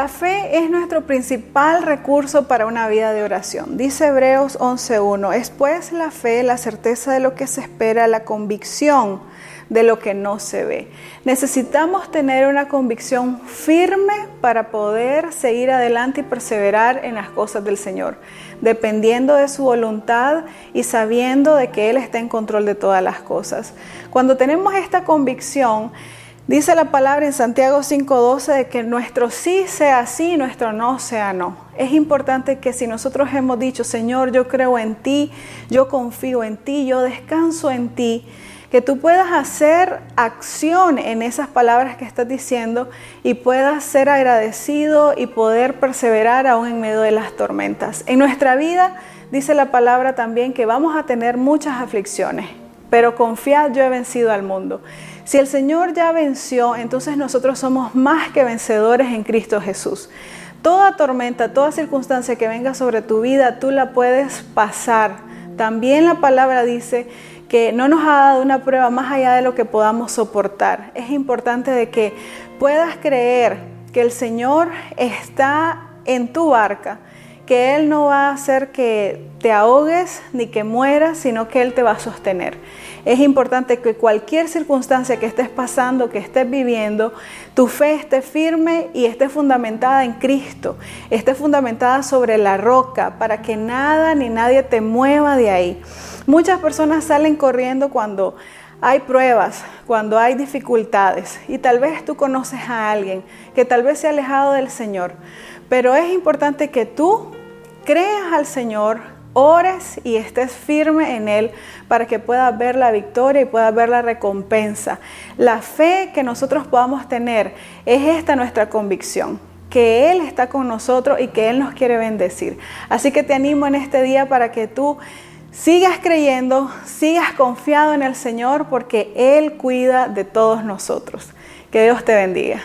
La fe es nuestro principal recurso para una vida de oración. Dice Hebreos 11.1, es pues la fe, la certeza de lo que se espera, la convicción de lo que no se ve. Necesitamos tener una convicción firme para poder seguir adelante y perseverar en las cosas del Señor, dependiendo de su voluntad y sabiendo de que Él está en control de todas las cosas. Cuando tenemos esta convicción, Dice la palabra en Santiago 5:12 de que nuestro sí sea sí, nuestro no sea no. Es importante que si nosotros hemos dicho, Señor, yo creo en ti, yo confío en ti, yo descanso en ti, que tú puedas hacer acción en esas palabras que estás diciendo y puedas ser agradecido y poder perseverar aún en medio de las tormentas. En nuestra vida dice la palabra también que vamos a tener muchas aflicciones, pero confiad, yo he vencido al mundo. Si el Señor ya venció, entonces nosotros somos más que vencedores en Cristo Jesús. Toda tormenta, toda circunstancia que venga sobre tu vida, tú la puedes pasar. También la palabra dice que no nos ha dado una prueba más allá de lo que podamos soportar. Es importante de que puedas creer que el Señor está en tu barca, que Él no va a hacer que te ahogues ni que mueras, sino que Él te va a sostener. Es importante que cualquier circunstancia que estés pasando, que estés viviendo, tu fe esté firme y esté fundamentada en Cristo, esté fundamentada sobre la roca, para que nada ni nadie te mueva de ahí. Muchas personas salen corriendo cuando hay pruebas, cuando hay dificultades y tal vez tú conoces a alguien que tal vez se ha alejado del Señor, pero es importante que tú creas al Señor, ores y estés firme en Él para que puedas ver la victoria y puedas ver la recompensa. La fe que nosotros podamos tener es esta nuestra convicción que Él está con nosotros y que Él nos quiere bendecir. Así que te animo en este día para que tú Sigas creyendo, sigas confiado en el Señor porque Él cuida de todos nosotros. Que Dios te bendiga.